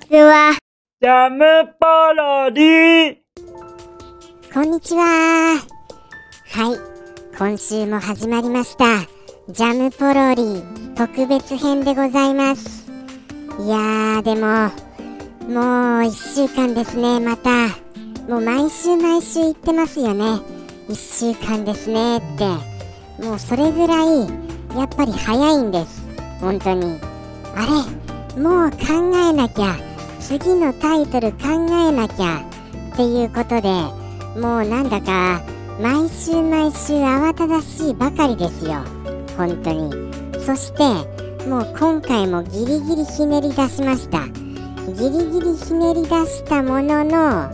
ちは。ジャムパロディこんにちは。はい、今週も始まりました。ジャムポロリ特別編でございます。いやー、でも、もう一週間ですね、また。もう毎週毎週言ってますよね。一週間ですねって。もうそれぐらい、やっぱり早いんです。本当に。あれ、もう考えなきゃ。次のタイトル考えなきゃ。っていうことで、もうなんだか毎週毎週慌ただしいばかりですよ。本当に。そしてもう今回もギリギリひねり出しました。ギリギリひねり出したもののあ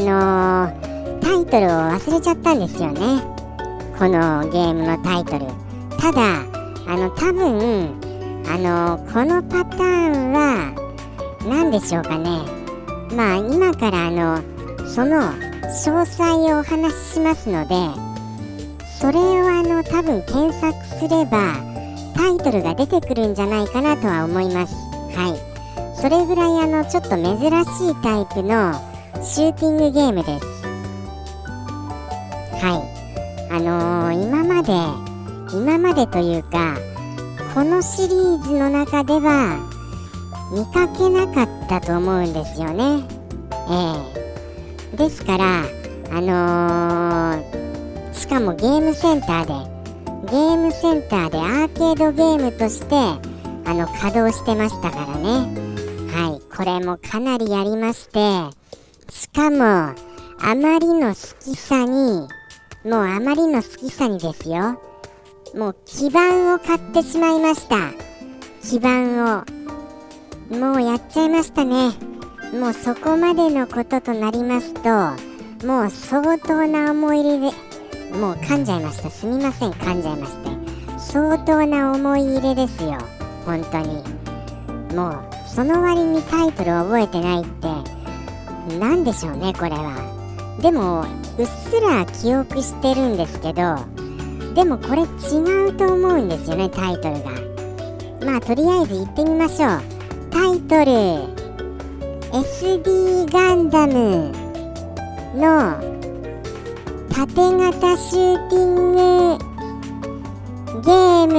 のータイトルを忘れちゃったんですよね。このゲームのタイトル。ただあの多分あのーこのパターンは何でしょうかね。まあ今からあのその詳細をお話ししますのでそれをあの多分検索すればタイトルが出てくるんじゃないかなとは思います。はい。それぐらいあのちょっと珍しいタイプのシューティングゲームです。はい。あのー今まで今までというかこのシリーズの中では見かけなかったと思うんですよね。ええ。ですからあのーしかもゲームセンターでゲームセンターでアーケードゲームとしてあの稼働してましたからね。はい。これもかなりやりましてしかもあまりの好きさにもうあまりの好きさにですよ。もう基盤を買ってしまいました。基盤を。もうやっちゃいましたね。もうそこまでのこととなりますともう相当な思い入れでもう噛んじゃいました。すみません。噛んじゃいまして。相当な思い入れですよ。本当に。もうその割にタイトル覚えてないって何でしょうねこれは。でもうっすら記憶してるんですけどでもこれ違うと思うんですよねタイトルが。まあとりあえず行ってみましょう。タイトル SD ガンダムの縦型シューティングゲーム。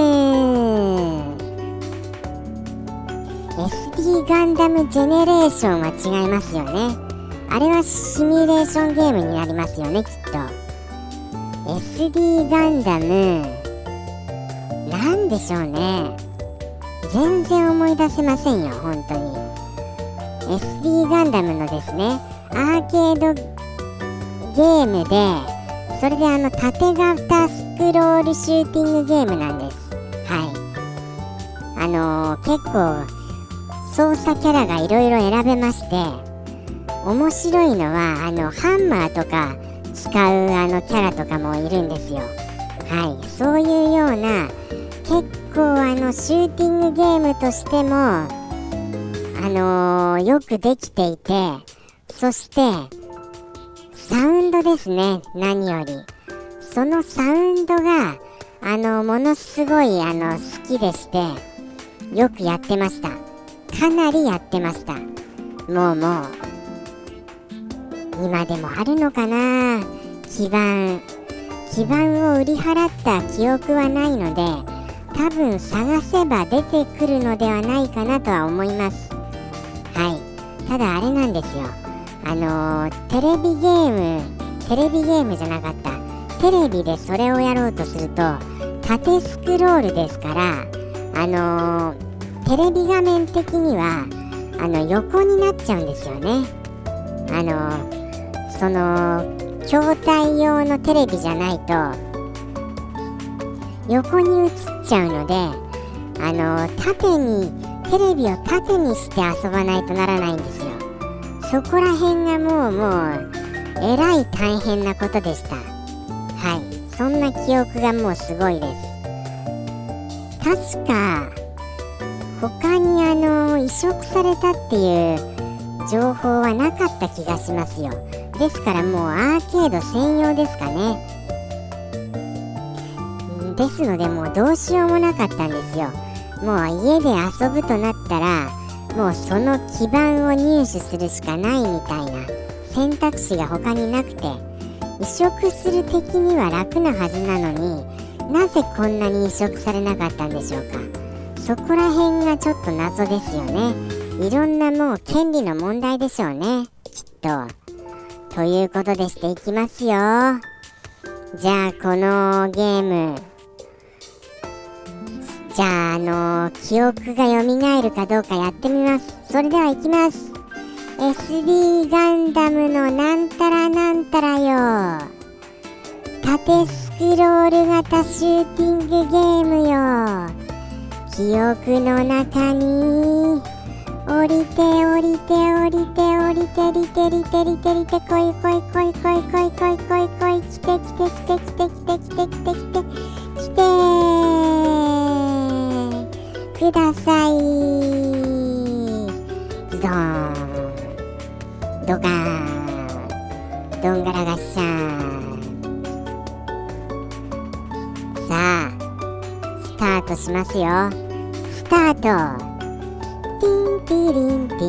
SD ガンダムジェネレーションは違いますよね。あれはシミュレーションゲームになりますよねきっと。SD ガンダム。なんでしょうね。全然思い出せませんよ本当に。SD ガンダムのですねアーケードゲームでそれであの縦型スクロールシューティングゲームなんです。はい。あのー結構操作キャラがいろいろ選べまして面白いのはあのハンマーとか使うあのキャラとかもいるんですよ。はい。そういうような結構あのシューティングゲームとしてもあのーよくできていてそしてサウンドですね何より。そのサウンドがあのものすごいあの好きでしてよくやってました。かなりやってました。もうもう今でもあるのかな。基盤基盤を売り払った記憶はないので多分探せば出てくるのではないかなとは思います。はい。ただあれなんですよ。あのーテレビゲームテレビゲームじゃなかった。テレビでそれをやろうとすると縦スクロールですからあのーテレビ画面的にはあの横になっちゃうんですよね。あのーその筐体用のテレビじゃないと横に映っちゃうのであの縦にテレビを縦にして遊ばないとならないんですよ。そこら辺がもうもうえらい大変なことでした。はい。そんな記憶がもうすごいです。確か他にあの移植されたっていう情報はなかった気がしますよ。ですからもうアーケード専用ですかね。ですのでもうどうしようもなかったんですよ。もう家で遊ぶとなったらもうその基盤を入手するしかないみたいな選択肢が他になくて移植する敵には楽なはずなのになぜこんなに移植されなかったんでしょうか。そこら辺がちょっと謎ですよね。いろんなもう権利の問題でしょうねきっと。ということでしていきますよ。じゃあこのゲームじゃああの記憶が蘇るかどうかやってみます。それではいきます。SD ガンダムのなんたらなんたらよ。縦スクロール型シューティングゲームよ。記憶の中に降りて降りて降りて降りてりてりてりてりてこいこいこいこいこいこいこいこい来て来て来て来て来て来て来て来て来てください。ズドーンドカーンどんがらがっしゃーさあスタートしますよ。スタート。ティンティリンティ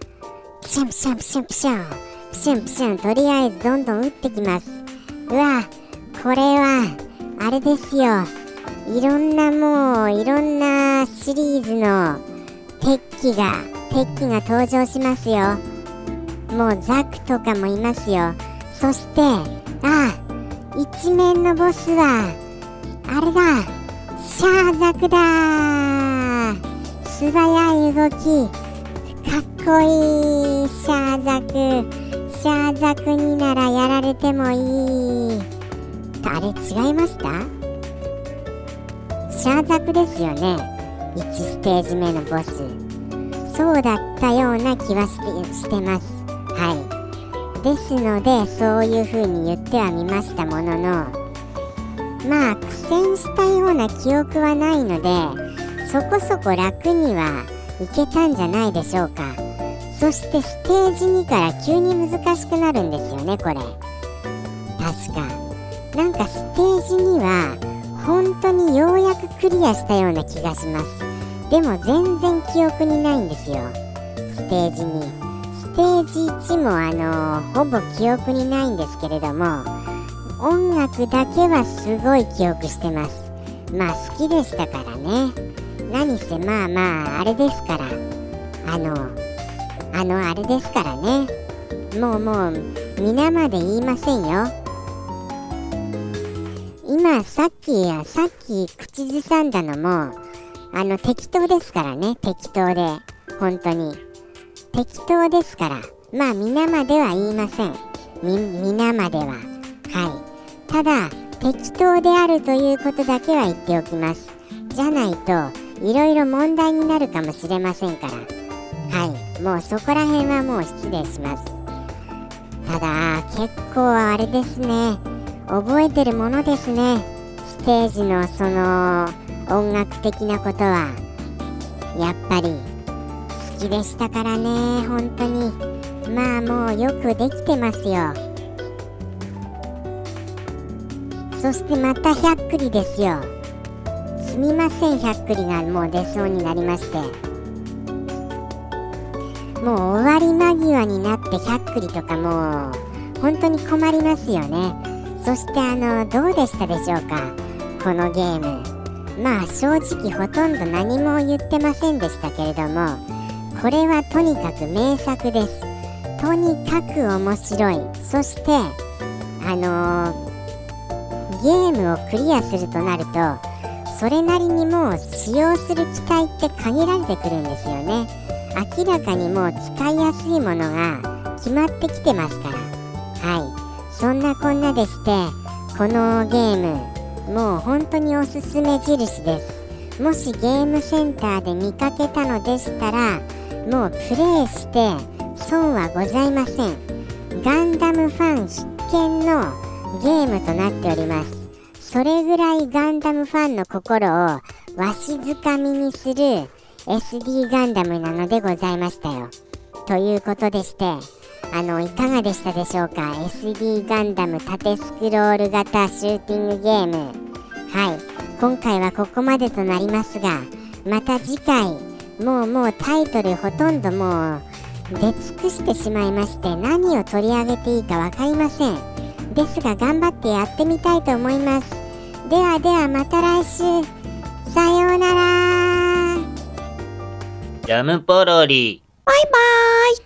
プシャンプシャンプシャンプシャン。プシャンプシャンとりあえずどんどん打ってきます。うわこれはあれですよ。いろんなもういろんなシリーズの敵機が敵機が登場しますよ。もうザクとかもいますよ。そしてあ一面のボスはあれだシャーザクだ素早い動き。かっこいいシャーザク。シャーザクにならやられてもいい。あれ違いました？シャーザクですよね。1ステージ目のボス。そうだったような気はしてしてます。はい。ですのでそういう風に言ってはみましたものの。まあ苦戦したような記憶はないのでそこそこ楽にはいけたんじゃないでしょうか。そしてステージ2から急に難しくなるんですよねこれ。確か。なんかステージ2は本当にようやくクリアしたような気がします。でも全然記憶にないんですよ。ステージ2ステージ1もあのー、ほぼ記憶にないんですけれども音楽だけはすごい記憶してます。まあ好きでしたからね。何せまあまああれですから。あのあのあれですからね。もうもう皆まで言いませんよ。今さっきやさっき口ずさんだのもあの適当ですからね。適当で。本当に。適当ですから。まあ皆までは言いません。皆までは。はい。ただ適当であるということだけは言っておきます。じゃないといろいろ問題になるかもしれませんから。はい。もうそこら辺はもう失礼します。ただ結構あれですね。覚えてるものですね。ステージのその音楽的なことは。やっぱり好きでしたからね本当に。まあもうよくできてますよ。そしてまた100クリですよ。すみません100クリがもう出そうになりまして。もう終わり間際になって100クリとかもう本当に困りますよね。そしてあのどうでしたでしょうか？このゲーム。まあ正直ほとんど何も言ってませんでしたけれども。これはとにかく名作です。とにかく面白い。そしてあのー、ームをクリアするとなるとそれなりにもう使用する機体って限られてくるんですよね。明らかにもう使いやすいものが決まってきてますから。はい。そんなこんなでしてこのゲームもう本当におすすめ印です。もしゲームセンターで見かけたのでしたらもうプレイして損はございません。ガンダムファン必見のゲームとなっております。それぐらいガンダムファンの心をわしづかみにする SD ガンダムなのでございましたよ。ということでして、あの、いかがでしたでしょうか ?SD ガンダム縦スクロール型シューティングゲーム。はい。今回はここまでとなりますが、また次回、もうもうタイトルほとんどもう出尽くしてしまいまして何を取り上げていいか分かりません。ですが頑張ってやってみたいと思います。ではではまた来週。さようなら。ジャムポロリ。バイバーイ